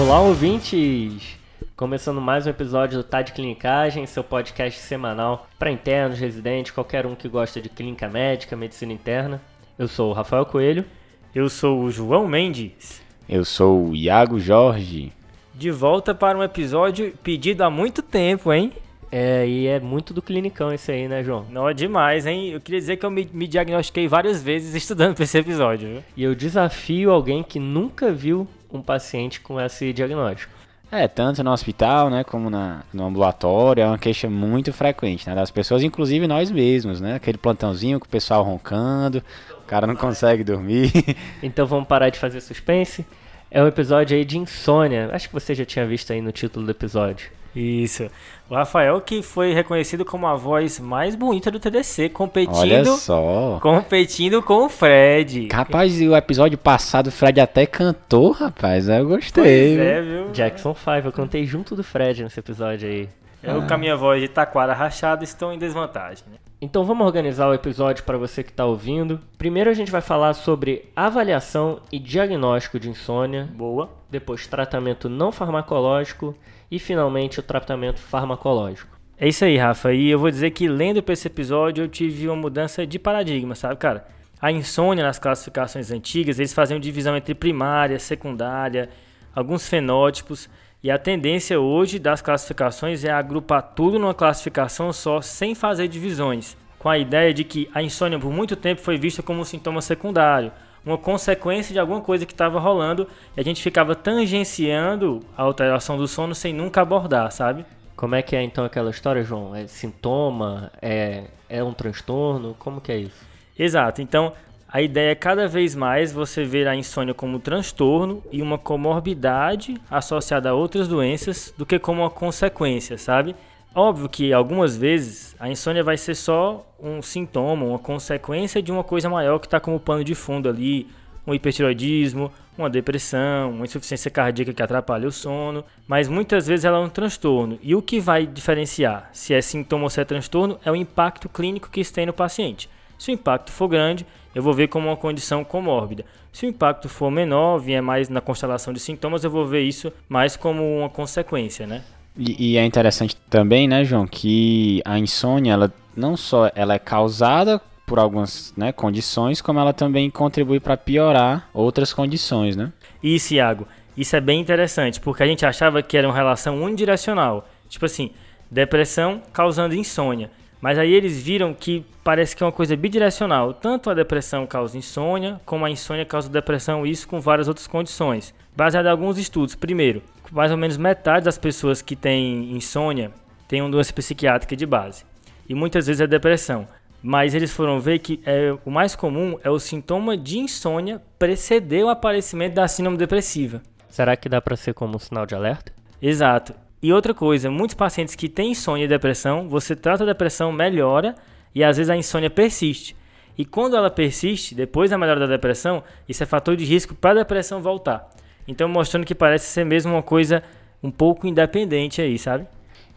Olá, ouvintes! Começando mais um episódio do Tá de Clinicagem, seu podcast semanal para internos, residentes, qualquer um que gosta de clínica médica, medicina interna. Eu sou o Rafael Coelho. Eu sou o João Mendes. Eu sou o Iago Jorge. De volta para um episódio pedido há muito tempo, hein? É, e é muito do clinicão esse aí, né, João? Não é demais, hein? Eu queria dizer que eu me, me diagnostiquei várias vezes estudando para esse episódio, viu? E eu desafio alguém que nunca viu um paciente com esse diagnóstico. É, tanto no hospital, né, como na, no ambulatório, é uma queixa muito frequente, né, das pessoas, inclusive nós mesmos, né, aquele plantãozinho com o pessoal roncando, o cara não consegue dormir. Então vamos parar de fazer suspense? É um episódio aí de insônia, acho que você já tinha visto aí no título do episódio. Isso. O Rafael que foi reconhecido como a voz mais bonita do TDC, Olha competindo, só. competindo com o Fred. Rapaz, e o episódio passado o Fred até cantou, rapaz, eu Pois gostei. viu? é, viu? Jackson 5, eu cantei junto do Fred nesse episódio aí. Eu com a minha voz de taquara rachada estou em desvantagem. né? Então vamos organizar o episódio para você que está ouvindo. Primeiro a gente vai falar sobre avaliação e diagnóstico de insônia, Boa. depois tratamento não farmacológico e finalmente o tratamento farmacológico. É isso aí, Rafa. E eu vou dizer que lendo para esse episódio eu tive uma mudança de paradigma, sabe, cara? A insônia nas classificações antigas, eles faziam divisão entre primária, secundária, alguns fenótipos. E a tendência hoje das classificações é agrupar tudo numa classificação só, sem fazer divisões. Com a ideia de que a insônia por muito tempo foi vista como um sintoma secundário, uma consequência de alguma coisa que estava rolando, e a gente ficava tangenciando a alteração do sono sem nunca abordar, sabe? Como é que é então aquela história, João? É sintoma? É, é um transtorno? Como que é isso? Exato. Então, a ideia é cada vez mais você ver a insônia como um transtorno e uma comorbidade associada a outras doenças do que como uma consequência, sabe? Óbvio que algumas vezes a insônia vai ser só um sintoma, uma consequência de uma coisa maior que está como pano de fundo ali, um hipertiroidismo, uma depressão, uma insuficiência cardíaca que atrapalha o sono, mas muitas vezes ela é um transtorno. E o que vai diferenciar se é sintoma ou se é transtorno é o impacto clínico que isso tem no paciente. Se o impacto for grande, eu vou ver como uma condição comórbida. Se o impacto for menor, vier mais na constelação de sintomas, eu vou ver isso mais como uma consequência, né? E, e é interessante também, né, João, que a insônia, ela não só ela é causada por algumas né, condições, como ela também contribui para piorar outras condições, né? Isso, Iago. Isso é bem interessante, porque a gente achava que era uma relação unidirecional. Tipo assim, depressão causando insônia. Mas aí eles viram que parece que é uma coisa bidirecional. Tanto a depressão causa insônia, como a insônia causa depressão, isso com várias outras condições. Baseado em alguns estudos. Primeiro, mais ou menos metade das pessoas que têm insônia têm uma doença psiquiátrica de base. E muitas vezes é depressão. Mas eles foram ver que é, o mais comum é o sintoma de insônia preceder o aparecimento da síndrome depressiva. Será que dá para ser como um sinal de alerta? Exato. E outra coisa, muitos pacientes que têm insônia e depressão, você trata a depressão, melhora e às vezes a insônia persiste. E quando ela persiste, depois da melhora da depressão, isso é fator de risco para a depressão voltar. Então mostrando que parece ser mesmo uma coisa um pouco independente aí, sabe?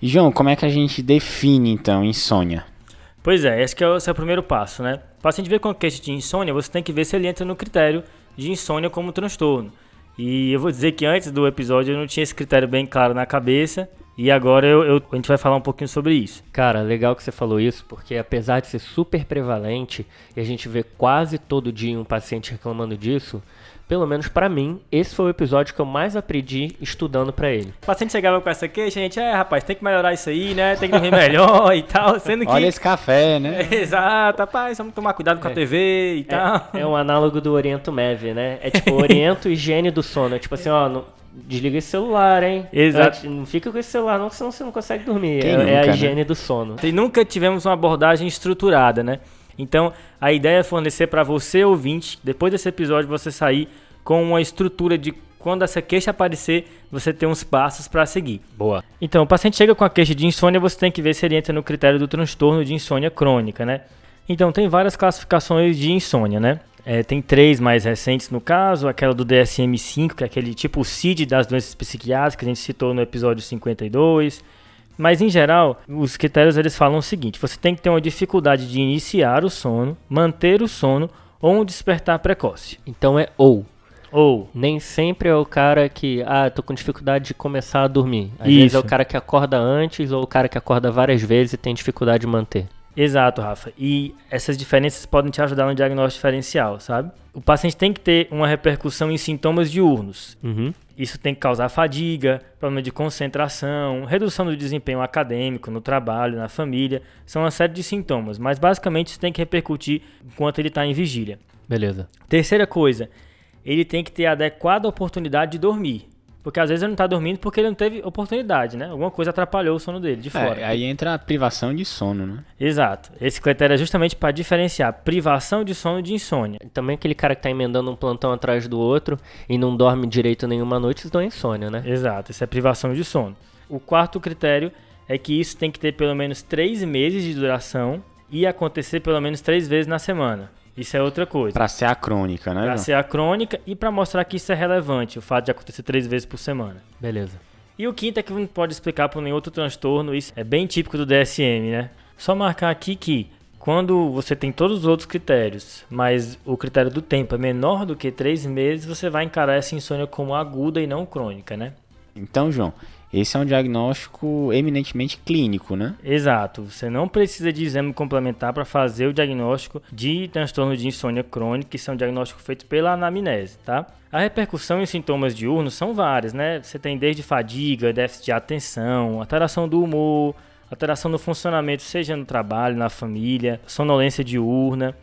E João, como é que a gente define então insônia? Pois é, esse que é o, esse é o primeiro passo, né? O paciente vê com queixa de insônia, você tem que ver se ele entra no critério de insônia como transtorno. E eu vou dizer que antes do episódio eu não tinha esse critério bem claro na cabeça. E agora eu, eu- a gente vai falar um pouquinho sobre isso. Cara, legal que você falou isso, porque apesar de ser super prevalente e a gente vê quase todo dia um paciente reclamando disso, pelo menos pra mim, esse foi o episódio que eu mais aprendi estudando pra ele. O paciente chegava com essa queixa, gente, é rapaz, tem que melhorar isso aí, né? Tem que dormir melhor e tal. Sendo que. Olha esse café, né? Exato, rapaz, vamos tomar cuidado com a TV e tal. É, é um análogo do Oriento Mev, né? É tipo Oriento higiene do sono. É tipo assim, ó, não- desliga esse celular, hein? Exato. Não fica com esse celular, não, senão você não consegue dormir. Quem É, é nunca, a né? higiene do sono. E nunca tivemos uma abordagem estruturada, né? Então, a ideia é fornecer para você, ouvinte, depois desse episódio, você sair com uma estrutura de quando essa queixa aparecer, você ter uns passos para seguir. Boa. Então, o paciente chega com a queixa de insônia, você tem que ver se ele entra no critério do transtorno de insônia crônica, né? Então, tem várias classificações de insônia, né? É, tem três mais recentes no caso, aquela do DSM-5, que é aquele tipo CID das doenças psiquiátricas que a gente citou no episódio 52. Mas em geral, os critérios eles falam o seguinte: você tem que ter uma dificuldade de iniciar o sono, manter o sono ou um despertar precoce. Então é ou. Ou Nem sempre é o cara que, ah, tô com dificuldade de começar a dormir. Às vezes é o Isso. cara que acorda antes ou o cara que acorda várias vezes e tem dificuldade de manter. Exato, Rafa. E essas diferenças podem te ajudar no diagnóstico diferencial, sabe? O paciente tem que ter uma repercussão em sintomas diurnos. Uhum. Isso tem que causar fadiga, problema de concentração, redução do desempenho acadêmico, no trabalho, na família. São uma série de sintomas, mas basicamente isso tem que repercutir enquanto ele está em vigília. Beleza. Terceira coisa, ele tem que ter a adequada oportunidade de dormir. Porque às vezes ele não está dormindo porque ele não teve oportunidade, né? Alguma coisa atrapalhou o sono dele, de fora. É, aí entra a privação de sono, né? Exato. Esse critério é justamente para diferenciar privação de sono de insônia. Também aquele cara que tá emendando um plantão atrás do outro e não dorme direito nenhuma noite, isso não é insônia, né? Exato, isso é privação de sono. O quarto critério é que isso tem que ter pelo menos três meses de duração e acontecer pelo menos três vezes na semana. Isso é outra coisa. Pra ser a crônica, né? Para ser a crônica e para mostrar que isso é relevante, o fato de acontecer três vezes por semana. Beleza. E o quinto é que não pode explicar por nenhum outro transtorno, isso é bem típico do DSM, né? Só marcar aqui que quando você tem todos os outros critérios, mas o critério do tempo é menor do que três meses, você vai encarar essa insônia como aguda e não crônica, né? Então, João, esse é um diagnóstico eminentemente clínico, né? Exato, você não precisa de exame complementar para fazer o diagnóstico de transtorno de insônia crônica, isso é um diagnóstico feito pela anamnese, tá? A repercussão em sintomas diurnos são várias, né? Você tem desde fadiga, déficit de atenção, alteração do humor, alteração no funcionamento, seja no trabalho, na família, sonolência diurna.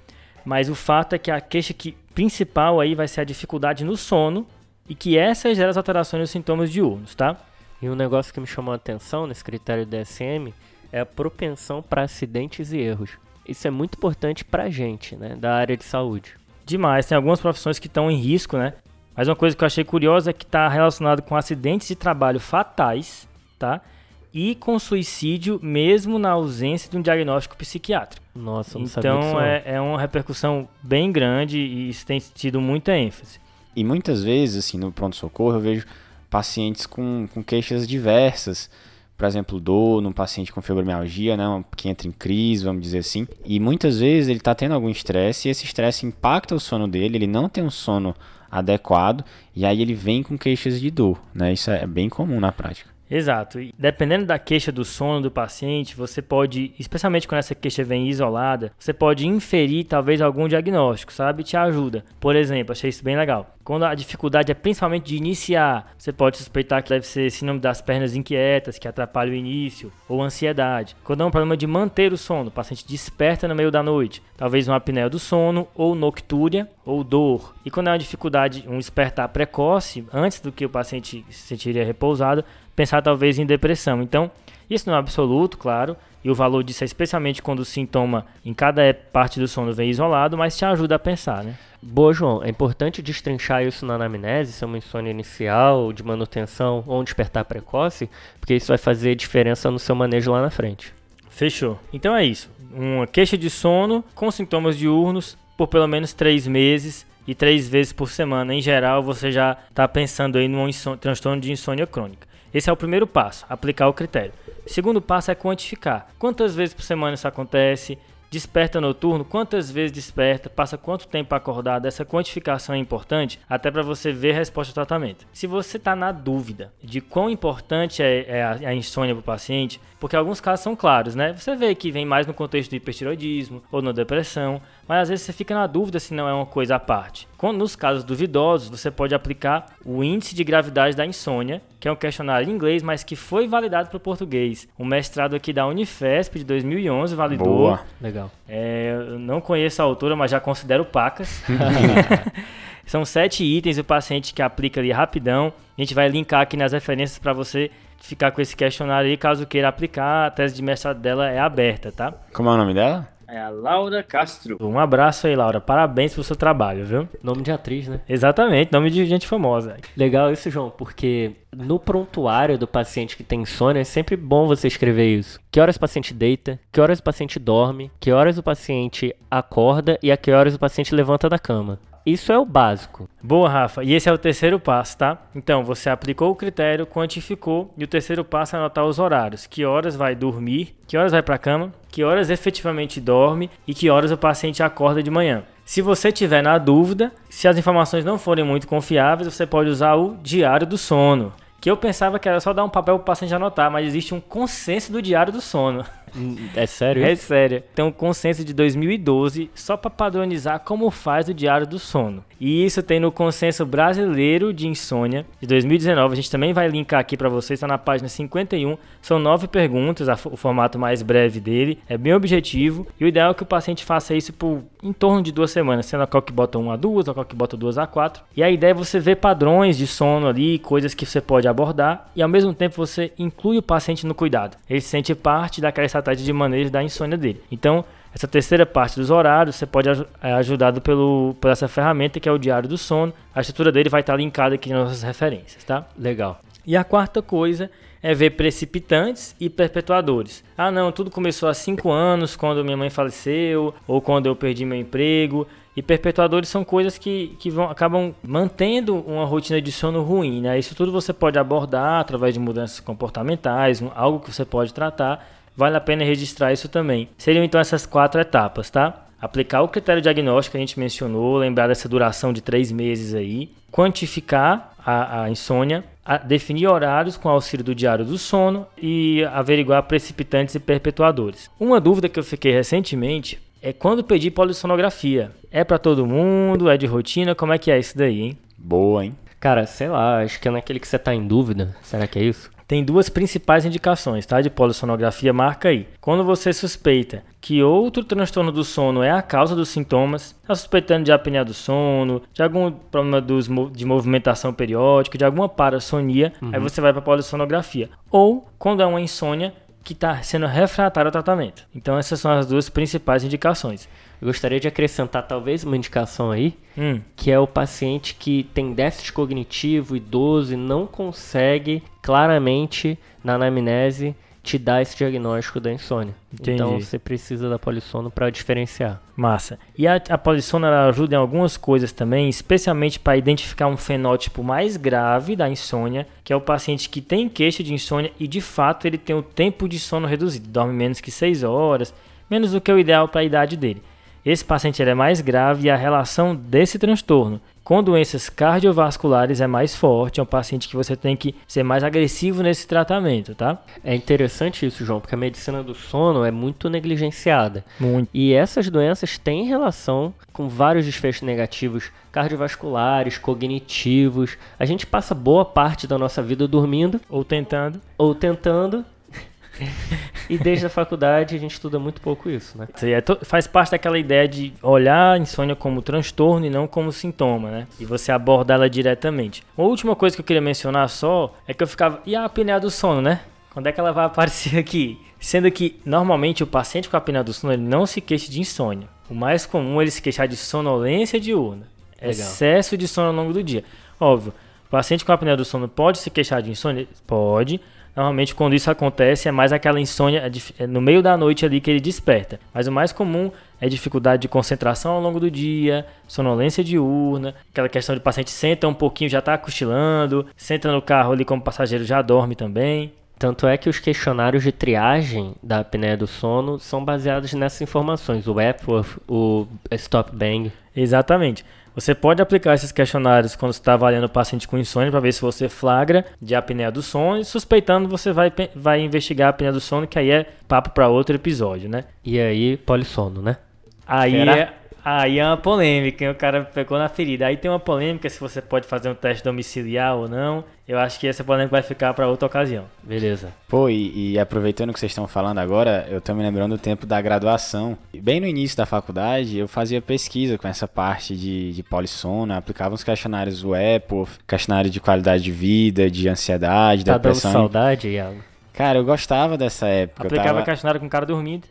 Mas o fato é que a queixa que, principal aí vai ser a dificuldade no sono e que essa gera as alterações nos sintomas diurnos, tá? E um negócio que me chamou a atenção nesse critério DSM é a propensão para acidentes e erros. Isso é muito importante pra gente, né, da área de saúde. demais. Tem algumas profissões que estão em risco, né? Mas uma coisa que eu achei curiosa é que está relacionado com acidentes de trabalho fatais, tá? E com suicídio, mesmo na ausência de um diagnóstico psiquiátrico. Nossa, eu não. Então é, é uma repercussão bem grande e isso tem tido muita ênfase. E muitas vezes, assim, no pronto-socorro, eu vejo pacientes com, com queixas diversas. Por exemplo, dor num paciente com fibromialgia, né, que entra em crise, vamos dizer assim. E muitas vezes ele está tendo algum estresse e esse estresse impacta o sono dele, ele não tem um sono adequado e aí ele vem com queixas de dor, né? Isso é bem comum na prática. Exato. E dependendo da queixa do sono do paciente, você pode, especialmente quando essa queixa vem isolada, você pode inferir talvez algum diagnóstico, sabe? Te ajuda. Por exemplo, achei isso bem legal. Quando a dificuldade é principalmente de iniciar, você pode suspeitar que deve ser síndrome das pernas inquietas, que atrapalha o início, ou ansiedade. Quando é um problema de manter o sono, o paciente desperta no meio da noite, talvez uma apneia do sono, ou noctúria, ou dor. E quando é uma dificuldade, um despertar precoce, antes do que o paciente se sentiria repousado, pensar talvez em depressão. Então, isso não é absoluto, claro, e o valor disso é especialmente quando o sintoma em cada parte do sono vem isolado, mas te ajuda a pensar, né? Boa, João. É importante destrinchar isso na anamnese, se é uma insônia inicial, de manutenção ou um despertar precoce, porque isso vai fazer diferença no seu manejo lá na frente. Fechou. Então é isso. Uma queixa de sono com sintomas diurnos por pelo menos três meses e três vezes por semana. Em geral, você já está pensando aí num transtorno de insônia crônica. Esse é o primeiro passo, aplicar o critério. Segundo passo é quantificar. Quantas vezes por semana isso acontece? Desperta noturno, quantas vezes desperta, passa quanto tempo acordado, essa quantificação é importante até para você ver a resposta ao tratamento. Se você está na dúvida de quão importante é, é a, a insônia para o paciente, porque alguns casos são claros, né? Você vê que vem mais no contexto do hipertiroidismo ou na depressão, mas às vezes você fica na dúvida se não é uma coisa à parte. Quando, nos casos duvidosos, você pode aplicar o índice de gravidade da insônia, que é um questionário em inglês, mas que foi validado para o português. Um mestrado aqui da Unifesp de 2011 validou. Boa. Legal. É, eu não conheço a autora, mas já considero pacas. São sete itens o paciente que aplica ali rapidão. A gente vai linkar aqui nas referências para você ficar com esse questionário aí, caso queira aplicar. A tese de mestrado dela é aberta, tá? Como é o nome dela? É a Laura Castro. Um abraço aí, Laura. Parabéns pelo seu trabalho, viu? Nome de atriz, né? Exatamente, nome de gente famosa. Legal isso, João, porque no prontuário do paciente que tem insônia é sempre bom você escrever isso. Que horas o paciente deita, que horas o paciente dorme, que horas o paciente acorda e a que horas o paciente levanta da cama. Isso é o básico. Boa, Rafa. E esse é o terceiro passo, tá? Então, você aplicou o critério, quantificou, e o terceiro passo é anotar os horários. Que horas vai dormir, que horas vai pra cama, que horas efetivamente dorme e que horas o paciente acorda de manhã. Se você tiver na dúvida, se as informações não forem muito confiáveis, você pode usar o Diário do Sono. Que eu pensava que era só dar um papel para o paciente anotar, mas existe um consenso do Diário do Sono. É sério? É sério. Tem um consenso de 2012 só para padronizar como faz o Diário do Sono. E isso tem no Consenso Brasileiro de Insônia de 2019. A gente também vai linkar aqui para vocês, está na página 51. São nove perguntas, o formato mais breve dele. É bem objetivo. E o ideal é que o paciente faça isso por em torno de duas semanas, sendo a qual que bota 1 a 2, a qual que bota 2 a 4. E a ideia é você ver padrões de sono ali, coisas que você pode abordar, e ao mesmo tempo você inclui o paciente no cuidado. Ele se sente parte daquela estratégia de manejo da insônia dele. Então, essa terceira parte dos horários, você pode é ajudado pelo, por essa ferramenta que é o diário do sono. A estrutura dele vai estar linkada aqui nas nossas referências, tá? Legal. E a quarta coisa é ver precipitantes e perpetuadores. Ah, não, tudo começou há cinco anos, quando minha mãe faleceu, ou quando eu perdi meu emprego. E perpetuadores são coisas que, que vão, acabam mantendo uma rotina de sono ruim. Né? Isso tudo você pode abordar através de mudanças comportamentais, um, algo que você pode tratar. Vale a pena registrar isso também. Seriam então essas quatro etapas, tá? Aplicar o critério diagnóstico que a gente mencionou, lembrar dessa duração de três meses aí, quantificar a, a insônia, a definir horários com auxílio do diário do sono e averiguar precipitantes e perpetuadores. Uma dúvida que eu fiquei recentemente é quando pedir polissonografia. É para todo mundo? É de rotina? Como é que é isso daí, hein? Boa, hein? Cara, sei lá, acho que é naquele que você tá em dúvida. Será que é isso? Tem duas principais indicações, tá? De polissonografia, marca aí. Quando você suspeita que outro transtorno do sono é a causa dos sintomas, está suspeitando de apneia do sono, de algum problema dos, de movimentação periódica, de alguma parassonia, uhum. aí você vai para a polissonografia. Ou quando é uma insônia que está sendo refratário ao tratamento. Então essas são as duas principais indicações. Eu gostaria de acrescentar talvez uma indicação aí, hum. que é o paciente que tem déficit cognitivo, idoso e não consegue claramente na anamnese te dar esse diagnóstico da insônia. Entendi. Então você precisa da polissono para diferenciar. Massa. E a, a polissono ajuda em algumas coisas também, especialmente para identificar um fenótipo mais grave da insônia, que é o paciente que tem queixa de insônia e de fato ele tem o tempo de sono reduzido, dorme menos que 6 horas, menos do que o ideal para a idade dele. Esse paciente é mais grave e a relação desse transtorno com doenças cardiovasculares é mais forte, é um paciente que você tem que ser mais agressivo nesse tratamento, tá? É interessante isso, João, porque a medicina do sono é muito negligenciada. Muito. E essas doenças têm relação com vários desfechos negativos cardiovasculares, cognitivos. A gente passa boa parte da nossa vida dormindo ou tentando, ou tentando e desde a faculdade a gente estuda muito pouco isso, né? É, faz parte daquela ideia de olhar a insônia como transtorno e não como sintoma, né? E você abordá-la diretamente. Uma última coisa que eu queria mencionar só é que eu ficava. E a apneia do sono, né? Quando é que ela vai aparecer aqui? Sendo que normalmente o paciente com apneia do sono ele não se queixa de insônia. O mais comum é ele se queixar de sonolência diurna, Legal. excesso de sono ao longo do dia. Óbvio, o paciente com apneia do sono pode se queixar de insônia? Pode, Normalmente, quando isso acontece, é mais aquela insônia é, é no meio da noite ali que ele desperta. Mas o mais comum é dificuldade de concentração ao longo do dia, sonolência diurna, aquela questão de paciente senta um pouquinho, já está cochilando, senta no carro ali como passageiro, já dorme também. Tanto é que os questionários de triagem da apneia do sono são baseados nessas informações, o Epworth, o Stop Bang. Exatamente. Você pode aplicar esses questionários quando está avaliando o paciente com insônia para ver se você flagra de apneia do sono e suspeitando você vai, vai investigar a apneia do sono, que aí é papo para outro episódio, né? E aí, polissono, né? Aí é, Aí é uma polêmica, hein? o cara pegou na ferida. Aí tem uma polêmica se você pode fazer um teste domiciliar ou não. Eu acho que essa polêmica vai ficar para outra ocasião. Beleza. Pô, e, e aproveitando que vocês estão falando agora, eu tô me lembrando do tempo da graduação. Bem no início da faculdade, eu fazia pesquisa com essa parte de, de polissono, aplicava uns questionários web, questionário de qualidade de vida, de ansiedade, tá depressão. Tá dando saudade, Iago? Cara, eu gostava dessa época. Aplicava tava... questionário com o cara dormindo.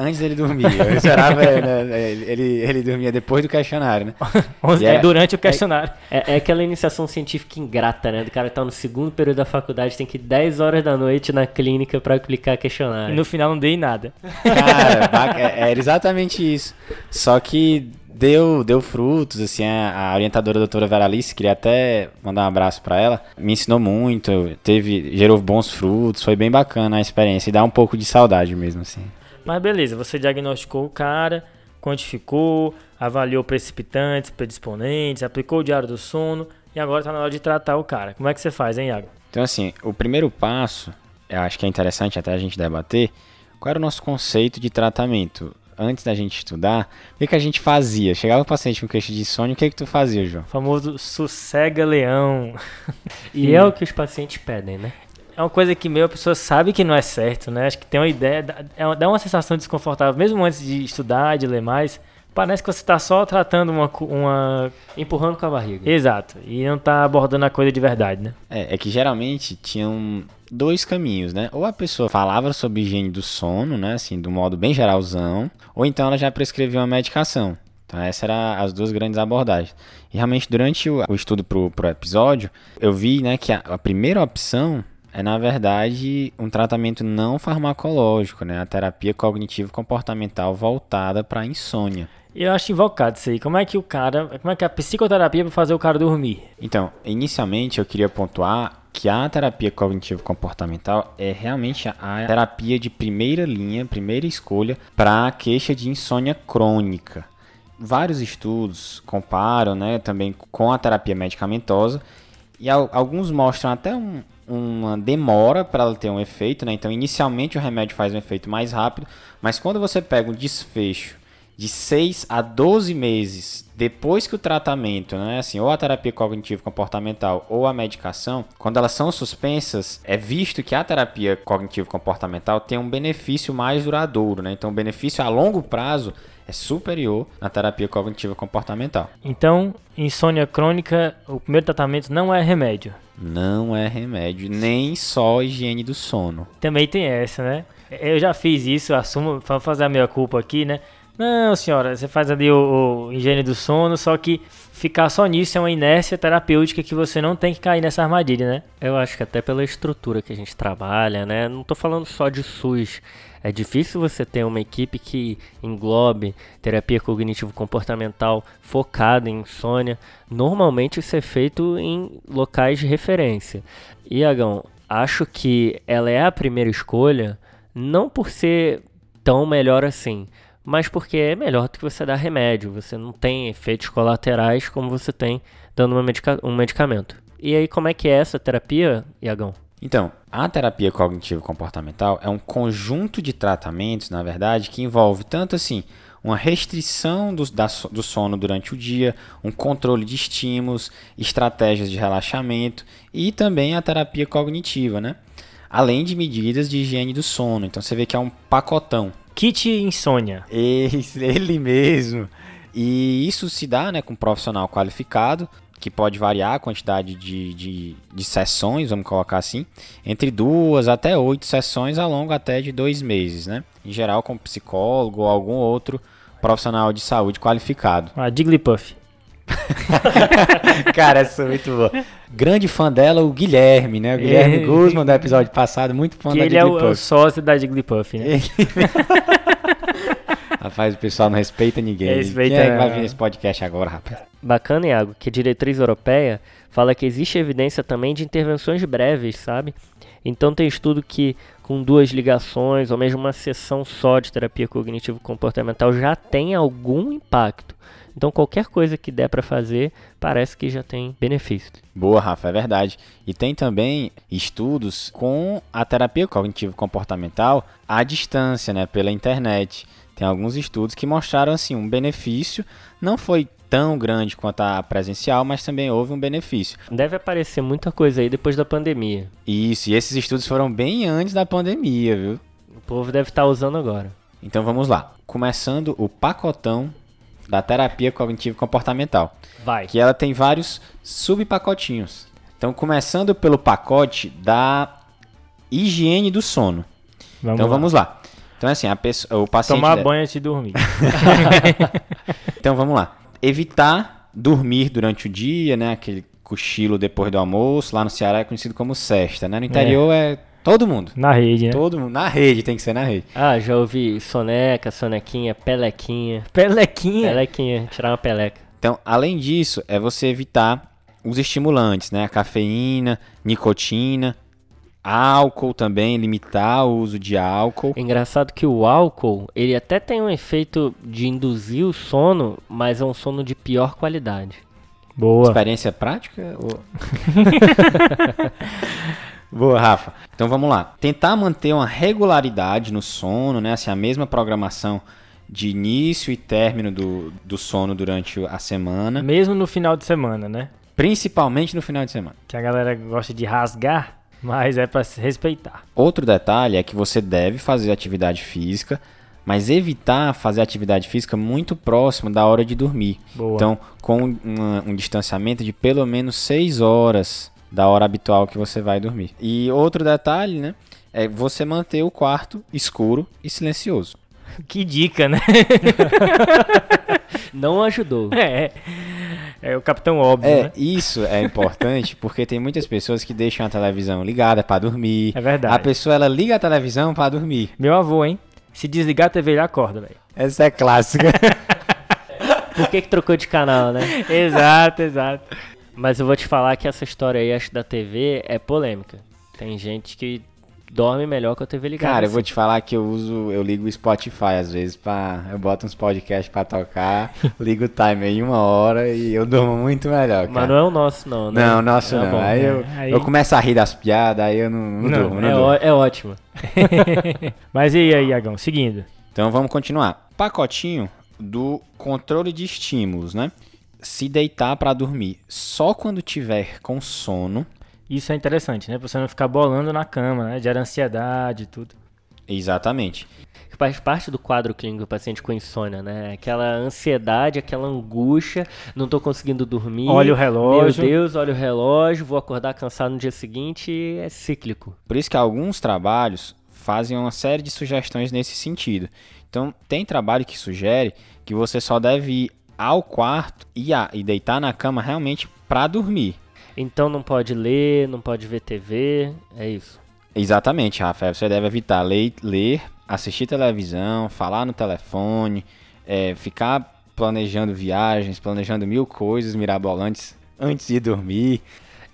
Antes dele dormir. Eu esperava, né, ele, ele dormia depois do questionário, né? é, durante o questionário. É, é, aquela iniciação científica ingrata, né? Do cara tá no segundo período da faculdade, tem que ir 10 horas da noite na clínica para aplicar questionário. E no final não dei nada. Cara, é, era exatamente isso. Só que deu, deu frutos, assim, a, a orientadora a doutora Veralice, queria até mandar um abraço para ela, me ensinou muito, teve, gerou bons frutos, foi bem bacana a experiência e dá um pouco de saudade mesmo, assim. Mas beleza, você diagnosticou o cara, quantificou, avaliou precipitantes, predisponentes, aplicou o diário do sono e agora está na hora de tratar o cara. Como é que você faz, hein, Iago? Então, assim, o primeiro passo, eu acho que é interessante até a gente debater, qual era o nosso conceito de tratamento? Antes da gente estudar, o que, que a gente fazia? Chegava o paciente com queixa de insônia, o que, que tu fazia, João? O famoso sossega leão. e, e é o que os pacientes pedem, né? É uma coisa que meio a pessoa sabe que não é certo, né? Acho que tem uma ideia, dá uma sensação desconfortável, mesmo antes de estudar, de ler mais. Parece que você está só tratando uma, uma. Empurrando com a barriga. Exato. E não está abordando a coisa de verdade, né? É, é que geralmente tinham dois caminhos, né? Ou a pessoa falava sobre higiene do sono, né? Assim, do modo bem geralzão. Ou então ela já prescrevia uma medicação. Então, essas eram as duas grandes abordagens. E realmente, durante o, o estudo pro, pro episódio, eu vi né, que a, a primeira opção é na verdade um tratamento não farmacológico, né? A terapia cognitivo comportamental voltada para insônia. Eu acho invocado isso aí. Como é que o cara, como é que a psicoterapia para fazer o cara dormir? Então, inicialmente eu queria pontuar que a terapia cognitivo comportamental é realmente a terapia de primeira linha, primeira escolha para a queixa de insônia crônica. Vários estudos comparam, né, também com a terapia medicamentosa e alguns mostram até um, uma demora para ela ter um efeito, né? Então, inicialmente o remédio faz um efeito mais rápido, mas quando você pega um desfecho de 6 a 12 meses depois que o tratamento, né, assim, ou a terapia cognitivo comportamental ou a medicação, quando elas são suspensas, é visto que a terapia cognitivo comportamental tem um benefício mais duradouro, né? Então, o benefício a longo prazo é superior na terapia cognitiva comportamental. Então, insônia crônica, o primeiro tratamento não é remédio. Não é remédio, nem só higiene do sono. Também tem essa, né? Eu já fiz isso, assumo, vou fazer a minha culpa aqui, né? Não, senhora, você faz ali o, o higiene do sono, só que ficar só nisso é uma inércia terapêutica que você não tem que cair nessa armadilha, né? Eu acho que até pela estrutura que a gente trabalha, né? Não tô falando só de SUS. É difícil você ter uma equipe que englobe terapia cognitivo-comportamental focada em insônia. Normalmente isso é feito em locais de referência. E, Agão, acho que ela é a primeira escolha, não por ser tão melhor assim, mas porque é melhor do que você dar remédio. Você não tem efeitos colaterais como você tem dando medica um medicamento. E aí, como é que é essa terapia, Iagão? Então, a terapia cognitivo-comportamental é um conjunto de tratamentos, na verdade, que envolve tanto assim uma restrição do, da, do sono durante o dia, um controle de estímulos, estratégias de relaxamento e também a terapia cognitiva, né? Além de medidas de higiene do sono. Então você vê que é um pacotão. Kit insônia. Esse, ele mesmo. E isso se dá né, com um profissional qualificado, que pode variar a quantidade de, de, de, sessões, vamos colocar assim, entre duas até oito sessões ao longo até de dois meses, né? Em geral, com psicólogo ou algum outro profissional de saúde qualificado. A Jigglypuff. Cara, essa é muito boa. Grande fã dela, o Guilherme, né? O Guilherme é, Guzman do episódio passado, muito fã que da ele Jigglypuff. Ele é o sócio da Jigglypuff, né? Ele... rapaz, o pessoal não respeita ninguém. Respeita, Quem é que vai vir nesse podcast agora, rapaz? Bacana, Iago, que a diretriz europeia fala que existe evidência também de intervenções breves, sabe? Então tem estudo que com duas ligações ou mesmo uma sessão só de terapia cognitivo comportamental já tem algum impacto. Então qualquer coisa que der para fazer parece que já tem benefício. Boa, Rafa, é verdade. E tem também estudos com a terapia cognitivo comportamental à distância, né, pela internet. Tem alguns estudos que mostraram assim um benefício, não foi tão grande quanto a presencial, mas também houve um benefício. Deve aparecer muita coisa aí depois da pandemia. Isso, e esses estudos foram bem antes da pandemia, viu? O povo deve estar usando agora. Então vamos lá. Começando o pacotão da terapia cognitivo comportamental. Vai. Que ela tem vários subpacotinhos. Então, começando pelo pacote da higiene do sono. Vamos então, lá. vamos lá. Então, assim, a pessoa, o paciente... Tomar banho antes de dormir. então, vamos lá. Evitar dormir durante o dia, né? Aquele cochilo depois do almoço. Lá no Ceará é conhecido como cesta, né? No interior é, é Todo mundo. Na rede, né? Todo mundo. Na rede, tem que ser na rede. Ah, já ouvi soneca, sonequinha, pelequinha. Pelequinha? Pelequinha, tirar uma peleca. Então, além disso, é você evitar os estimulantes, né? A cafeína, nicotina. Álcool também, limitar o uso de álcool. É engraçado que o álcool, ele até tem um efeito de induzir o sono, mas é um sono de pior qualidade. Boa. Experiência prática? Ou... Boa, Rafa. Então vamos lá. Tentar manter uma regularidade no sono, né? Assim, a mesma programação de início e término do, do sono durante a semana. Mesmo no final de semana, né? Principalmente no final de semana. Que a galera gosta de rasgar, mas é para se respeitar. Outro detalhe é que você deve fazer atividade física, mas evitar fazer atividade física muito próximo da hora de dormir. Boa. Então, com uma- um distanciamento de pelo menos 6 horas da hora habitual que você vai dormir. E outro detalhe, né? É você manter o quarto escuro e silencioso. Que dica, né? Não ajudou. É. É o capitão óbvio, É, né? isso é importante porque tem muitas pessoas que deixam a televisão ligada para dormir. É verdade. A pessoa ela liga a televisão para dormir. Meu avô, hein? Se desligar a TV, ele acorda, velho. Essa é clássica. Por que, que trocou de canal, né? exato, exato. Mas eu vou te falar que essa história aí, acho, da TV é polêmica. Tem gente que dorme melhor com a TV ligada. Cara, eu vou assim. te falar que eu uso, eu ligo o Spotify às vezes para, eu boto uns podcasts pra tocar, ligo o timer em uma hora e eu durmo muito melhor, cara. Mas não é o nosso, não, né? Não, nossa, Tá não. bom, aí, né? eu, Aí- eu começo a rir das piadas, aí eu não, não, Não, durmo, não É, durmo. é ótimo. Mas e aí, Iagão? Seguindo. Então vamos continuar. Pacotinho do controle de estímulos, né? Se deitar pra dormir só quando tiver com sono. Isso é interessante, né? Pra você não ficar bolando na cama, né? Gera ansiedade e tudo. Exatamente. Faz parte do quadro clínico do paciente com insônia, né? Aquela ansiedade, aquela angústia, não tô conseguindo dormir. Olha o relógio. Meu Deus, olha o relógio, vou acordar cansado no dia seguinte é cíclico. Por isso que alguns trabalhos fazem uma série de sugestões nesse sentido. Então, tem trabalho que sugere que você só deve ir ao quarto e, a, e deitar na cama realmente para dormir. Então não pode ler, não pode ver TV, é isso. Exatamente, Rafael. Você deve evitar ler, ler assistir televisão, falar no telefone, é, ficar planejando viagens, planejando mil coisas mirabolantes antes de dormir.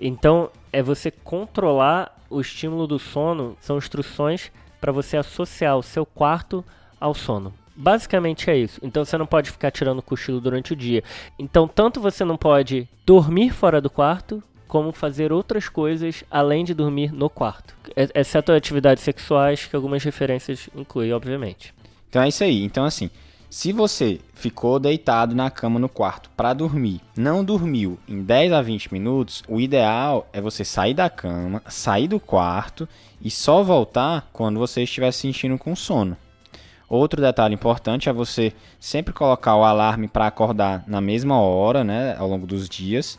Então é você controlar o estímulo do sono, são instruções para você associar o seu quarto ao sono. Basicamente é isso. Então você não pode ficar tirando cochilo durante o dia. Então tanto você não pode dormir fora do quarto, como fazer outras coisas além de dormir no quarto. E- Exceto atividades sexuais, que algumas referências incluem, obviamente. Então é isso aí. Então assim, se você ficou deitado na cama no quarto para dormir, não dormiu em 10 a 20 minutos, o ideal é você sair da cama, sair do quarto e só voltar quando você estiver se sentindo com sono. Outro detalhe importante é você sempre colocar o alarme para acordar na mesma hora, né, ao longo dos dias,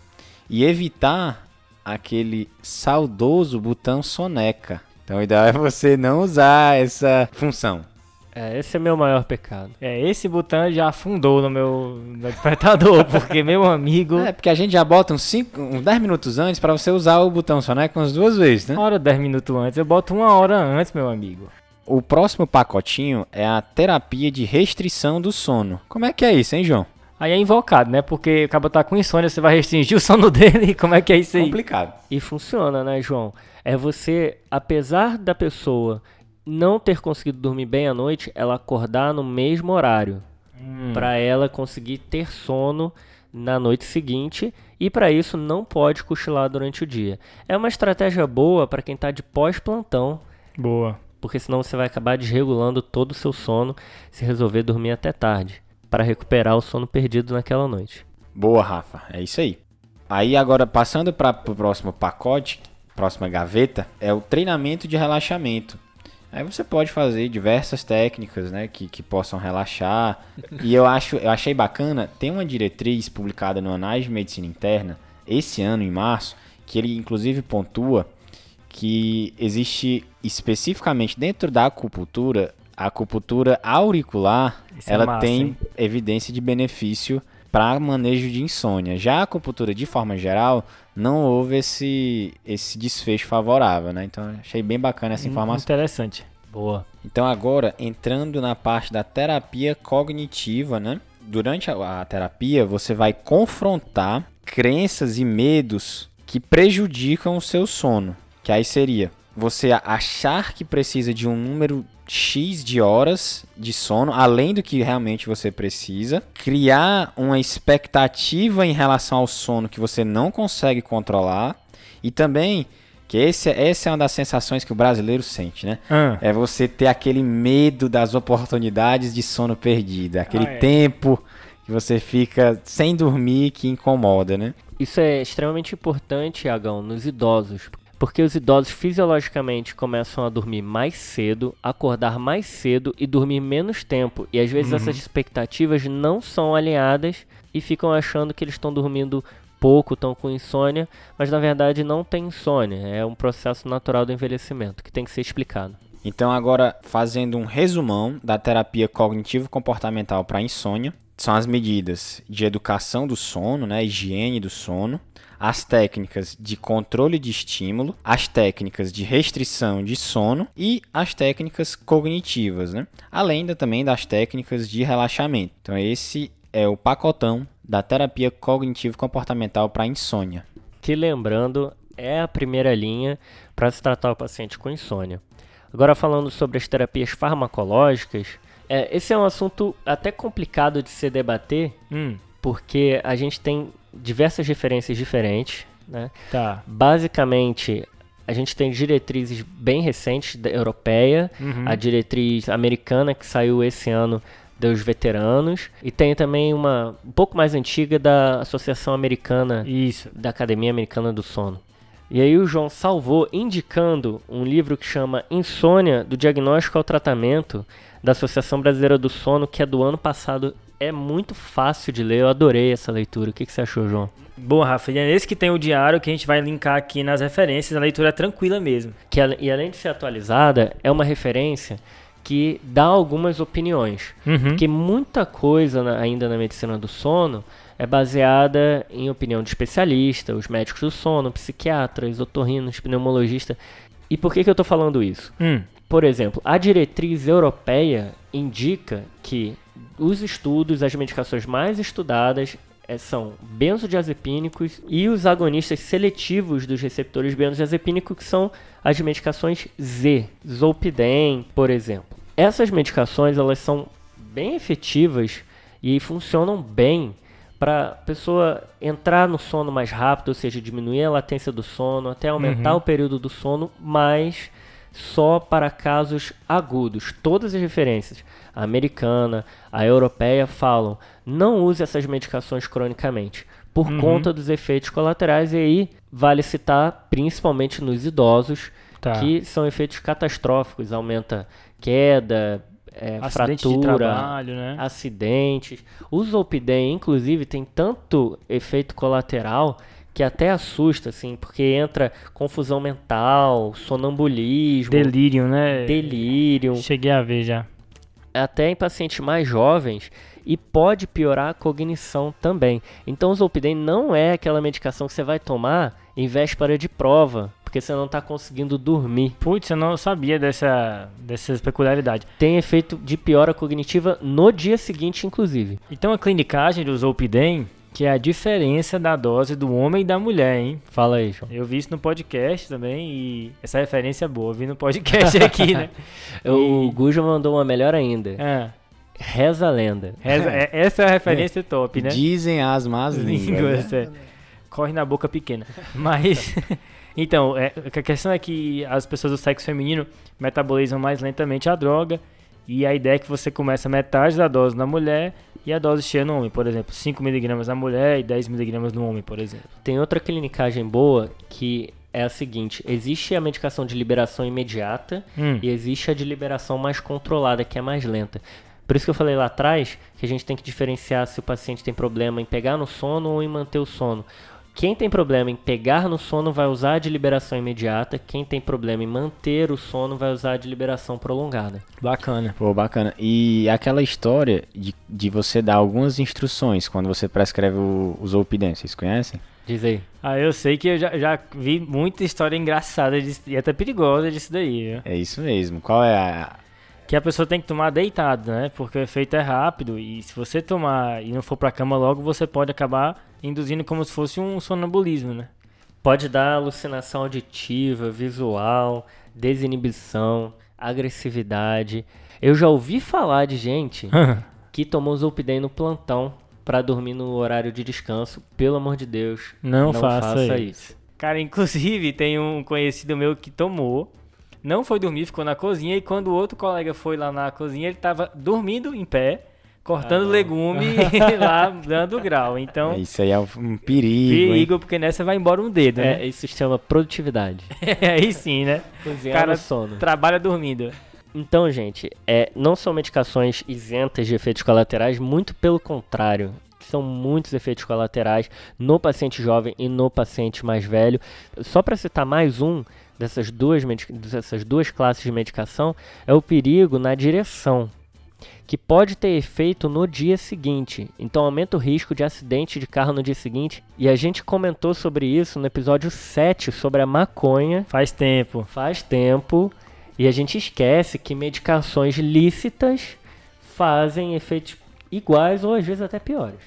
e evitar aquele saudoso botão soneca. Então, o ideal é você não usar essa função. É, esse é meu maior pecado. É, esse botão já afundou no meu no despertador, porque, meu amigo, É, porque a gente já bota uns, cinco, uns 10 minutos antes para você usar o botão soneca umas duas vezes, né? uma hora, 10 minutos antes, eu boto uma hora antes, meu amigo. O próximo pacotinho é a terapia de restrição do sono. Como é que é isso, hein, João? Aí é invocado, né? Porque o cabo tá com insônia, você vai restringir o sono dele, como é que é isso aí? Complicado. E funciona, né, João? É você, apesar da pessoa não ter conseguido dormir bem à noite, ela acordar no mesmo horário. Hum. Pra ela conseguir ter sono na noite seguinte. E para isso não pode cochilar durante o dia. É uma estratégia boa para quem tá de pós-plantão, Boa. porque senão você vai acabar desregulando todo o seu sono se resolver dormir até tarde, para recuperar o sono perdido naquela noite. Boa, Rafa. É isso aí. Aí agora, passando para o próximo pacote, próxima gaveta, é o treinamento de relaxamento. Aí você pode fazer diversas técnicas, né, que, que possam relaxar. E eu acho, eu achei bacana, tem uma diretriz publicada no Anais de Medicina Interna esse ano em março, que ele inclusive pontua que existe especificamente dentro da acupuntura, a acupuntura auricular, Isso é ela massa, tem hein? evidência de benefício para manejo de insônia. Já a acupuntura, de forma geral, não houve esse, esse desfecho favorável, né? Então, achei bem bacana essa informação. Interessante. Boa. Então, agora, entrando na parte da terapia cognitiva, né? Durante a, a terapia, você vai confrontar crenças e medos que prejudicam o seu sono. Que aí seria você achar que precisa de um número X de horas de sono, além do que realmente você precisa, criar uma expectativa em relação ao sono que você não consegue controlar e também que esse, essa é uma das sensações que o brasileiro sente, né? Ah. É você ter aquele medo das oportunidades de sono perdido, aquele Ah, é. tempo que você fica sem dormir que incomoda, né? Isso é extremamente importante, Agão, nos idosos. Porque os idosos fisiologicamente começam a dormir mais cedo, acordar mais cedo e dormir menos tempo. E às vezes essas expectativas não são alinhadas e ficam achando que eles estão dormindo pouco, estão com insônia, mas na verdade não tem insônia. É um processo natural do envelhecimento que tem que ser explicado. Então, agora fazendo um resumão da terapia cognitivo-comportamental para insônia, são as medidas de educação do sono, né, higiene do sono, as técnicas de controle de estímulo, as técnicas de restrição de sono e as técnicas cognitivas, né? além da, também das técnicas de relaxamento. Então, esse é o pacotão da terapia cognitivo-comportamental para insônia. que lembrando é a primeira linha para se tratar o paciente com insônia. Agora falando sobre as terapias farmacológicas, é, esse é um assunto até complicado de se debater, Hum, porque a gente tem diversas referências diferentes, né? tá. Basicamente, a gente tem diretrizes bem recentes da europeia, Uhum. a diretriz americana que saiu esse ano dos veteranos e tem também uma um pouco mais antiga da Associação Americana Isso. da Academia Americana do Sono. E aí o João salvou indicando um livro que chama Insônia, do Diagnóstico ao Tratamento, da Associação Brasileira do Sono, que é do ano passado. É muito fácil de ler, eu adorei essa leitura. O que, que você achou, João? Boa, Rafa. E é nesse que tem o diário que a gente vai linkar aqui nas referências. A leitura é tranquila mesmo. Que, e além de ser atualizada, é uma referência que dá algumas opiniões. Uhum. Porque muita coisa na- ainda na medicina do sono é baseada em opinião de especialista, os médicos do sono, psiquiatras, otorrinos, pneumologistas. E por que, que eu estou falando isso? Hum, Por exemplo, a diretriz europeia indica que os estudos, as medicações mais estudadas eh, são benzodiazepínicos e os agonistas seletivos dos receptores benzodiazepínicos, que são as medicações Z, Zolpidem, por exemplo. Essas medicações elas são bem efetivas e funcionam bem para a pessoa entrar no sono mais rápido, ou seja, diminuir a latência do sono, até aumentar o período do sono, mas só para casos agudos. Todas as referências, a americana, a europeia, falam não use essas medicações cronicamente, por conta dos efeitos colaterais, e aí vale citar principalmente nos idosos, Tá. que são efeitos catastróficos, aumenta queda, é, Acidente de fratura, trabalho, né? acidentes. O Zolpidem, inclusive, tem tanto efeito colateral que até assusta, assim, porque entra confusão mental, sonambulismo, Delírio, né? delírio, Cheguei a ver já. até em pacientes mais jovens e pode piorar a cognição também. Então o Zolpidem não é aquela medicação que você vai tomar em véspera de prova, porque você não está conseguindo dormir. Putz, eu não sabia dessa, dessas peculiaridades. Tem efeito de piora cognitiva no dia seguinte, inclusive. Então a clinicagem do Zolpidem, que é a diferença da dose do homem e da mulher, hein? Fala aí, João. Eu vi isso no podcast também e essa referência é boa. Eu vi no podcast aqui, né? O Gujo mandou uma melhor ainda. Ah, Reza a lenda. reza- é- essa é a referência top, né? Dizem as más línguas. né? é. Corre na boca pequena. Mas. então, é, a questão é que as pessoas do sexo feminino metabolizam mais lentamente a droga. E a ideia é que você começa metade da dose na mulher e a dose cheia no homem, por exemplo. 5mg na mulher e 10mg no homem, por exemplo. Tem outra clinicagem boa que é a seguinte: existe a medicação de liberação imediata Hum. e existe a de liberação mais controlada, que é mais lenta. Por isso que eu falei lá atrás que a gente tem que diferenciar se o paciente tem problema em pegar no sono ou em manter o sono. Quem tem problema em pegar no sono vai usar a de liberação imediata, quem tem problema em manter o sono vai usar a de liberação prolongada. Bacana. Pô, bacana. E aquela história de, de você dar algumas instruções quando você prescreve o, o Zolpidem, vocês conhecem? Diz aí. Ah, eu sei que eu já, já vi muita história engraçada disso, e até perigosa disso daí, viu? É isso mesmo. Qual é a. Que a pessoa tem que tomar deitado, né? Porque o efeito é rápido e se você tomar e não for pra cama logo, você pode acabar induzindo como se fosse um sonambulismo, né? Pode dar alucinação auditiva, visual, desinibição, agressividade. Eu já ouvi falar de gente que tomou Zolpidem no plantão para dormir no horário de descanso. Pelo amor de Deus, Não, não faça, faça isso. Cara, inclusive tem um conhecido meu que tomou, não foi dormir, ficou na cozinha e quando o outro colega foi lá na cozinha, ele tava dormindo em pé, cortando Ah, legume lá dando grau. Então, Isso aí é um perigo, hein? perigo, porque nessa vai embora um dedo, né? É, isso se chama produtividade. Aí sim, né? Cozinhar Cara, no sono. Trabalha dormindo. Então, gente, é, não são medicações isentas de efeitos colaterais, muito pelo contrário. São muitos efeitos colaterais no paciente jovem e no paciente mais velho. Só para citar mais um dessas duas, dessas duas classes de medicação, é o perigo na direção, que pode ter efeito no dia seguinte. Então aumenta o risco de acidente de carro no dia seguinte. E a gente comentou sobre isso no episódio 7 sobre a maconha Faz tempo. faz tempo e a gente esquece que medicações lícitas fazem efeitos iguais ou às vezes até piores.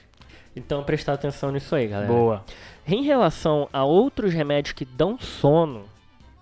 Então prestar atenção nisso aí, galera. Boa. Em relação a outros remédios que dão sono,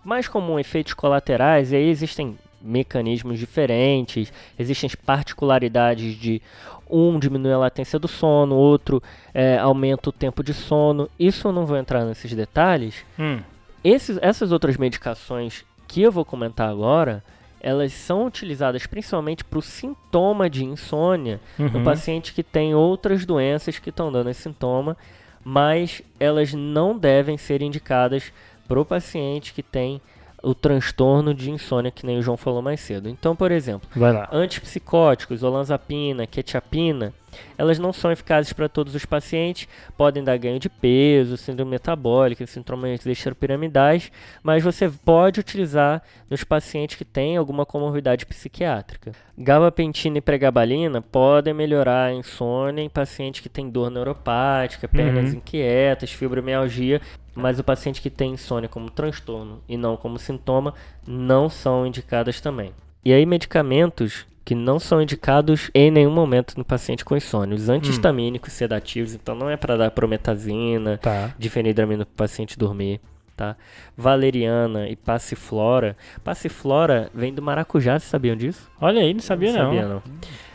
mais comum efeitos colaterais, e aí existem mecanismos diferentes, existem particularidades de um diminui a latência do sono, outro é, aumenta o tempo de sono. Isso eu não vou entrar nesses detalhes, Hum, esses, essas outras medicações que eu vou comentar agora, elas são utilizadas principalmente para o sintoma de insônia no uhum. paciente que tem outras doenças que estão dando esse sintoma, mas elas não devem ser indicadas para o paciente que tem o transtorno de insônia, que nem o João falou mais cedo. Então, por exemplo. Antipsicóticos, olanzapina, quetiapina, elas não são eficazes para todos os pacientes, podem dar ganho de peso, síndrome metabólica, sintomas extrapiramidais, mas você pode utilizar nos pacientes que têm alguma comorbidade psiquiátrica. Gabapentina e pregabalina podem melhorar a insônia em pacientes que têm dor neuropática, pernas Uhum. inquietas, fibromialgia, mas o paciente que tem insônia como transtorno e não como sintoma não são indicadas também. E aí, medicamentos que não são indicados em nenhum momento no paciente com insônia. Os antihistamínicos sedativos, então não é para dar prometazina, Tá. difenidramina para o paciente dormir, tá? Valeriana e passiflora. Passiflora vem do maracujá, vocês sabiam disso? Olha aí, não sabia não. sabia não.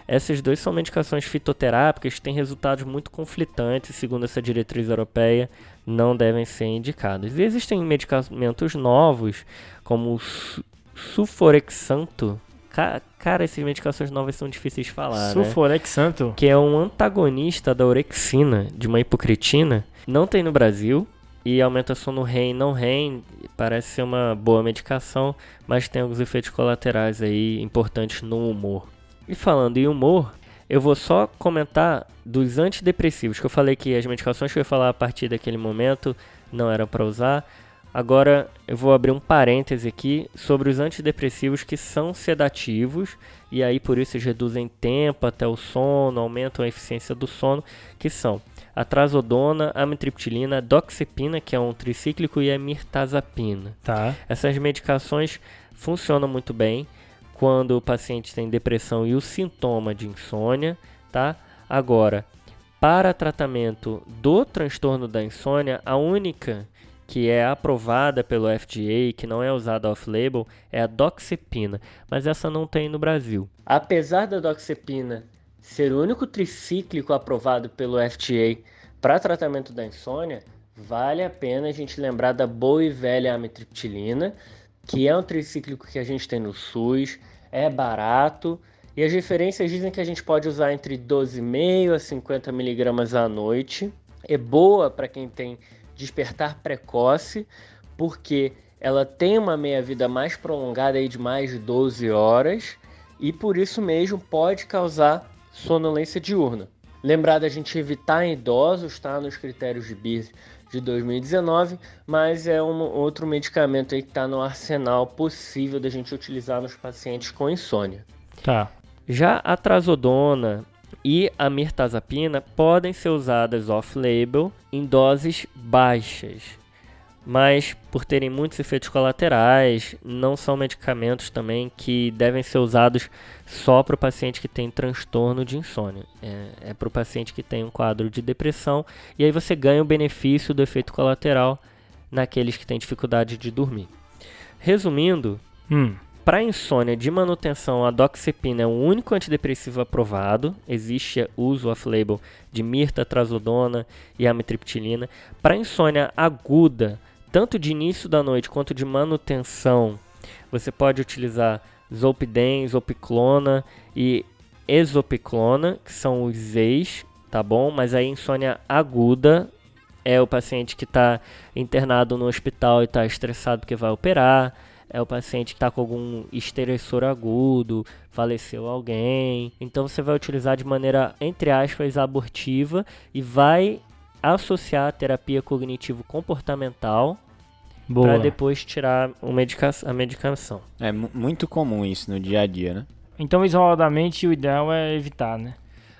Essas duas são medicações fitoterápicas que têm resultados muito conflitantes, segundo essa diretriz europeia, não devem ser indicadas. E existem medicamentos novos, como o su- sulforexanto. Ca- Cara, essas medicações novas são difíceis de falar, né? Sulforex Santo. que é um antagonista da orexina, de uma hipocretina. Não tem no Brasil e aumenta sono REM não REM. Parece ser uma boa medicação, mas tem alguns efeitos colaterais aí importantes no humor. E falando em humor, eu vou só comentar dos antidepressivos, que eu falei que as medicações que eu ia falar a partir daquele momento não eram para usar. Agora eu vou abrir um parêntese aqui sobre os antidepressivos que são sedativos e aí por isso eles reduzem tempo até o sono, aumentam a eficiência do sono, que são a trazodona, amitriptilina, a doxepina, que é um tricíclico, e a mirtazapina. Tá. Essas medicações funcionam muito bem quando o paciente tem depressão e o sintoma de insônia, tá? Agora, para tratamento do transtorno da insônia, a única que é aprovada pelo FDA, que não é usada off-label, é a doxepina, mas essa não tem no Brasil. Apesar da doxepina ser o único tricíclico aprovado pelo FDA para tratamento da insônia, vale a pena a gente lembrar da boa e velha amitriptilina, que é um tricíclico que a gente tem no SUS, é barato e as referências dizem que a gente pode usar entre 12,5 a 50 miligramas à noite. É boa para quem tem despertar precoce, porque ela tem uma meia-vida mais prolongada aí de mais de 12 horas e por isso mesmo pode causar sonolência diurna. Lembrar da gente evitar em idosos, tá? Nos critérios de BIR de 2019, mas é um outro medicamento aí que está no arsenal possível da gente utilizar nos pacientes com insônia. Tá. Já a trazodona e a mirtazapina podem ser usadas off-label em doses baixas, mas por terem muitos efeitos colaterais, não são medicamentos também que devem ser usados só para o paciente que tem transtorno de insônia. É, é para o paciente que tem um quadro de depressão e aí você ganha o benefício do efeito colateral naqueles que têm dificuldade de dormir. Resumindo, Hum. para insônia de manutenção, a doxepina é o único antidepressivo aprovado. Existe uso off-label de mirta, trazodona e amitriptilina. Para insônia aguda, tanto de início da noite quanto de manutenção, você pode utilizar zolpidem, zopiclona e exopiclona, que são os ex, tá bom? Mas a insônia aguda é o paciente que está internado no hospital e está estressado porque vai operar é o paciente que está com algum estressor agudo, faleceu alguém. Então você vai utilizar de maneira, entre aspas, abortiva e vai associar a terapia cognitivo-comportamental para Boa. depois tirar o medica a medicação. É mu- muito comum isso no dia a dia, né? Então, isoladamente, o ideal é evitar, né?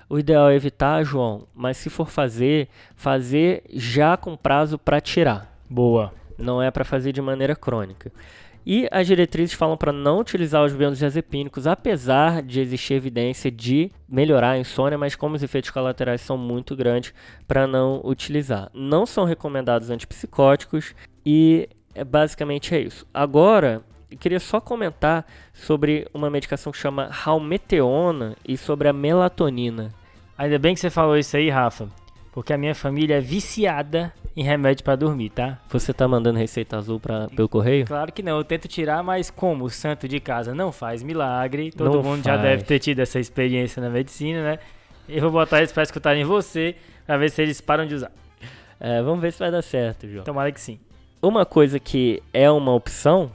O ideal é evitar, João, mas se for fazer, fazer já com prazo para tirar. Boa. não é para fazer de maneira crônica. E as diretrizes falam para não utilizar os benzodiazepínicos, apesar de existir evidência de melhorar a insônia, mas como os efeitos colaterais são muito grandes, para não utilizar. Não são recomendados antipsicóticos e é, basicamente é isso. Agora, eu queria só comentar sobre uma medicação que chama Halmeteona e sobre a melatonina. Ainda bem que você falou isso aí, Rafa. Porque a minha família é viciada em remédio pra dormir, tá? Você tá mandando receita azul pra, pelo correio? Claro que não, eu tento tirar, mas como o santo de casa não faz milagre, todo Não mundo já faz. deve ter tido essa experiência na medicina, né? Eu vou botar eles pra escutarem você, pra ver se eles param de usar. É, vamos ver se vai dar certo, João. Tomara que sim. Uma coisa que é uma opção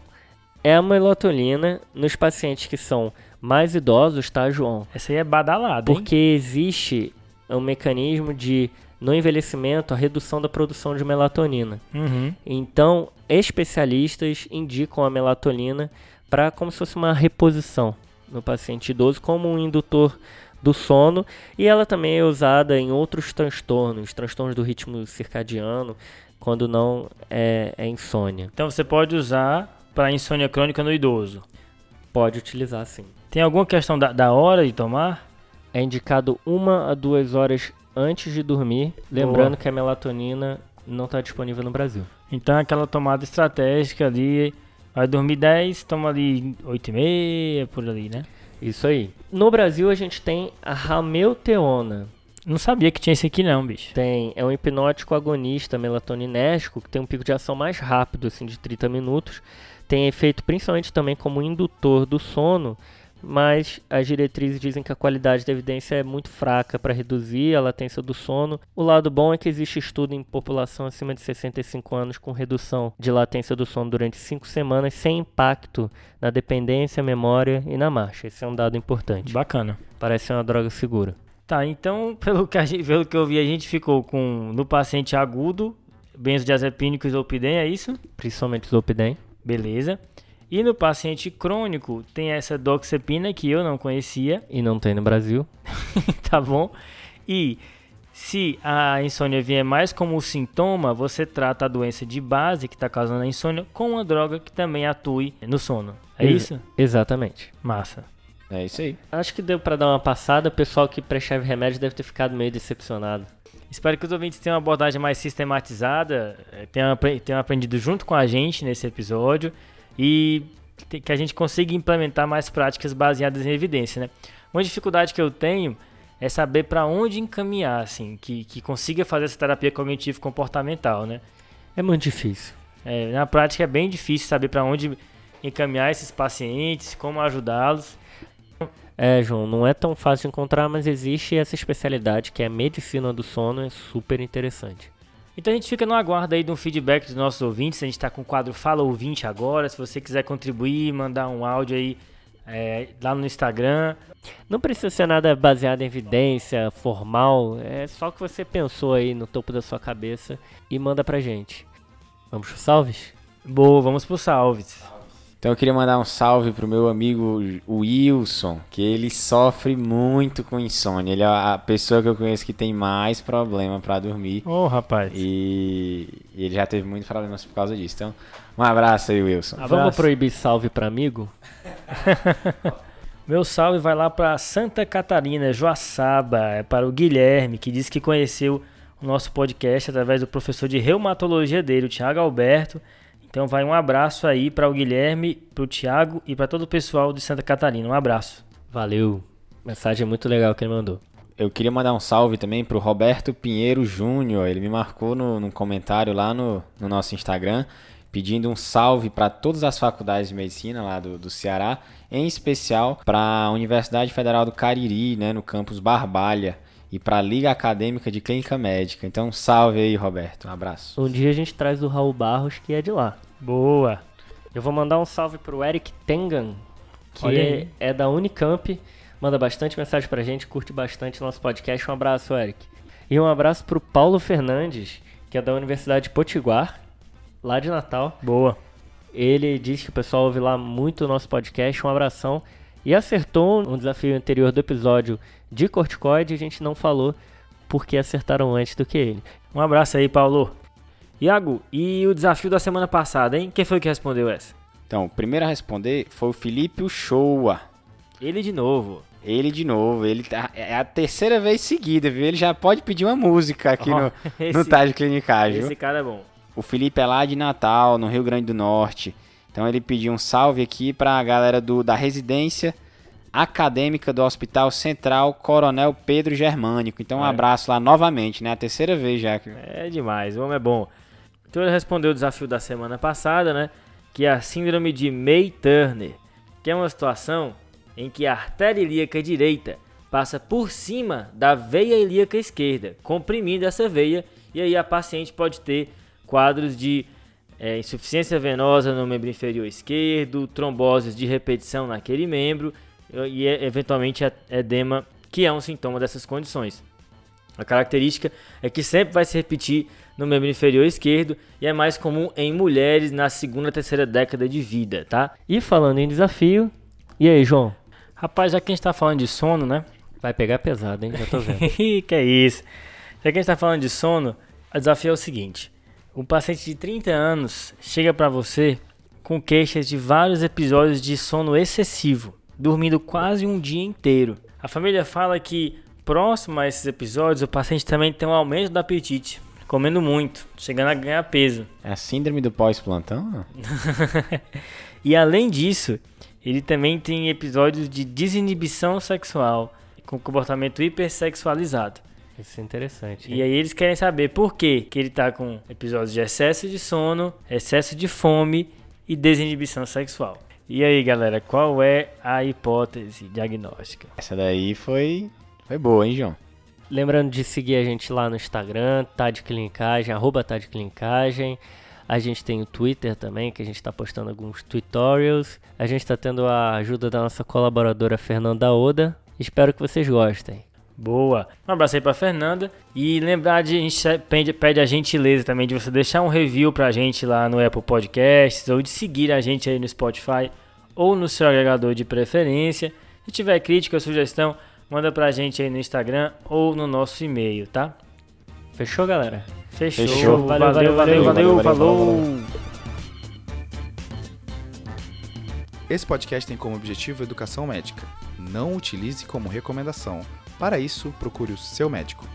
é a melatonina nos pacientes que são mais idosos, tá, João? Essa aí é badalada, hein? Porque existe um mecanismo de, no envelhecimento, a redução da produção de melatonina. Uhum. Então, especialistas indicam a melatonina para como se fosse uma reposição no paciente idoso, como um indutor do sono, e ela também é usada em outros transtornos, transtornos do ritmo circadiano, quando não é, é insônia. Então você pode usar pra insônia crônica no idoso. Pode utilizar sim. Tem alguma questão da, da hora de tomar? É indicado uma a duas horas antes de dormir, lembrando que a melatonina não está disponível no Brasil. Então é aquela tomada estratégica ali, vai dormir 10, toma ali 8 e meia, por ali, né? Isso aí. No Brasil a gente tem a Rameuteona. Não sabia que tinha esse aqui não, bicho. Tem, é um hipnótico agonista melatoninérgico que tem um pico de ação mais rápido, assim, de 30 minutos. Tem efeito principalmente também como indutor do sono, mas as diretrizes dizem que a qualidade da evidência é muito fraca para reduzir a latência do sono. O lado bom é que existe estudo em população acima de 65 anos com redução de latência do sono durante 5 semanas sem impacto na dependência, memória e na marcha. Esse é um dado importante. Bacana. Parece ser uma droga segura. Tá, então, pelo que, a gente, pelo que eu vi, a gente ficou com, no paciente agudo, benzodiazepínico e zolpidem, é isso? Principalmente Zolpidem. Beleza. E no paciente crônico, tem essa doxepina que eu não conhecia, E não tem no Brasil. tá bom? E se a insônia vier mais como sintoma, você trata a doença de base que está causando a insônia com uma droga que também atue no sono. É Ex- isso? Exatamente. Massa. É isso aí. Acho que deu pra dar uma passada. O pessoal que prescreve remédio deve ter ficado meio decepcionado. Espero que os ouvintes tenham uma abordagem mais sistematizada, eh, tenham aprendido junto com a gente nesse episódio e que a gente consiga implementar mais práticas baseadas em evidência, né? Uma dificuldade que eu tenho é saber para onde encaminhar, assim, que, que consiga fazer essa terapia cognitivo-comportamental, né? É muito difícil. É, na prática é bem difícil saber para onde encaminhar esses pacientes, como ajudá-los. É, João, não é tão fácil de encontrar, mas existe essa especialidade que é a medicina do sono, é super interessante. Então a gente fica no aguardo aí de um feedback dos nossos ouvintes. A gente está com o quadro Fala Ouvinte agora. Se você quiser contribuir, mandar um áudio aí é, lá no Instagram. Não precisa ser nada baseado em evidência, formal, é só o que você pensou aí no topo da sua cabeça e manda pra gente. Vamos pro salves? Boa, vamos pro salves. Então eu queria mandar um salve pro meu amigo Wilson, que ele sofre muito com insônia. Ele é a pessoa que eu conheço que tem mais problema pra dormir. Ô, rapaz. E ele já teve muitos problemas por causa disso. Então, um abraço aí, Wilson. Abraço. Vamos proibir salve pra amigo? Meu salve vai lá para Santa Catarina, Joaçaba, é para o Guilherme, que disse que conheceu o nosso podcast através do professor de reumatologia dele, o Thiago Alberto. Então vai um abraço aí para o Guilherme, para o Thiago e para todo o pessoal de Santa Catarina. Um abraço. Valeu. Mensagem muito legal que ele mandou. Eu queria mandar um salve também pro Roberto Pinheiro Júnior. Ele me marcou no, no comentário lá no, no nosso Instagram, pedindo um salve para todas as faculdades de medicina lá do, do Ceará, em especial para a Universidade Federal do Cariri, né, no campus Barbalha, e para a Liga Acadêmica de Clínica Médica. Então, salve aí, Roberto. Um abraço. Um dia a gente traz o Raul Barros, que é de lá. Boa. Eu vou mandar um salve pro Eric Tengan, que é, é da Unicamp. Manda bastante mensagem pra gente, curte bastante nosso podcast. Um abraço, Eric. E um abraço pro Paulo Fernandes, que é da Universidade de Potiguar, lá de Natal. Boa. Ele diz que o pessoal ouve lá muito o nosso podcast. Um abração. E acertou um desafio anterior do episódio de corticoide. A gente não falou porque acertaram antes do que ele. Um abraço aí, Paulo. Iago, e o desafio da semana passada, hein? Quem foi que respondeu essa? Então, o primeiro a responder foi o Felipe Uchoa. Ele de novo. Ele de novo, ele tá, é a terceira vez seguida, viu? Ele já pode pedir uma música aqui Ó, no, esse- no Tá de Clinicagem. Esse viu? cara é bom. O Felipe é lá de Natal, no Rio Grande do Norte. Então ele pediu um salve aqui pra galera do, da residência acadêmica do Hospital Central Coronel Pedro Germânico. Então um Olha. abraço lá novamente, né? A terceira vez já. É demais, o homem é bom. Então ele respondeu o desafio da semana passada, né? Que é a síndrome de May-Turner, que é uma situação em que a artéria ilíaca direita passa por cima da veia ilíaca esquerda, comprimindo essa veia, e aí a paciente pode ter quadros de é, insuficiência venosa no membro inferior esquerdo, tromboses de repetição naquele membro e e, eventualmente a- edema, que é um sintoma dessas condições. A característica é que sempre vai se repetir no membro inferior esquerdo e é mais comum em mulheres na segunda, terceira década de vida, tá? E falando em desafio, e aí, João? Rapaz, já que a gente tá falando de sono, né? Vai pegar pesado, hein? Já tô vendo. que é isso? Já que a gente tá falando de sono, o desafio é o seguinte: um paciente de 30 anos chega pra você com queixas de vários episódios de sono excessivo, dormindo quase um dia inteiro. A família fala que próximo a esses episódios o paciente também tem um aumento do apetite, comendo muito, chegando a ganhar peso. É a síndrome do pós-plantão? E além disso, ele também tem episódios de desinibição sexual, com comportamento hipersexualizado. Isso é interessante. E hein? aí eles querem saber por quê que ele tá com episódios de excesso de sono, excesso de fome e desinibição sexual. E aí, galera, qual é a hipótese diagnóstica? Essa daí foi, foi boa, hein, João? Lembrando de seguir a gente lá no Instagram, tá de clinicagem, arroba tá de clinicagem. A gente tem o Twitter também, que a gente está postando alguns tutorials. A gente está tendo a ajuda da nossa colaboradora Fernanda Oda. Espero que vocês gostem. Boa. Um abraço aí pra Fernanda. E lembrar de a gente pede, pede a gentileza também de você deixar um review pra gente lá no Apple Podcasts ou de seguir a gente aí no Spotify ou no seu agregador de preferência. Se tiver crítica ou sugestão, manda pra gente aí no Instagram ou no nosso e-mail, tá? Fechou, galera? Fechou. Fechou. Valeu, valeu, valeu, valeu, valeu, valeu, falou. Esse podcast tem como objetivo educação médica. Não utilize como recomendação. Para isso, procure o seu médico.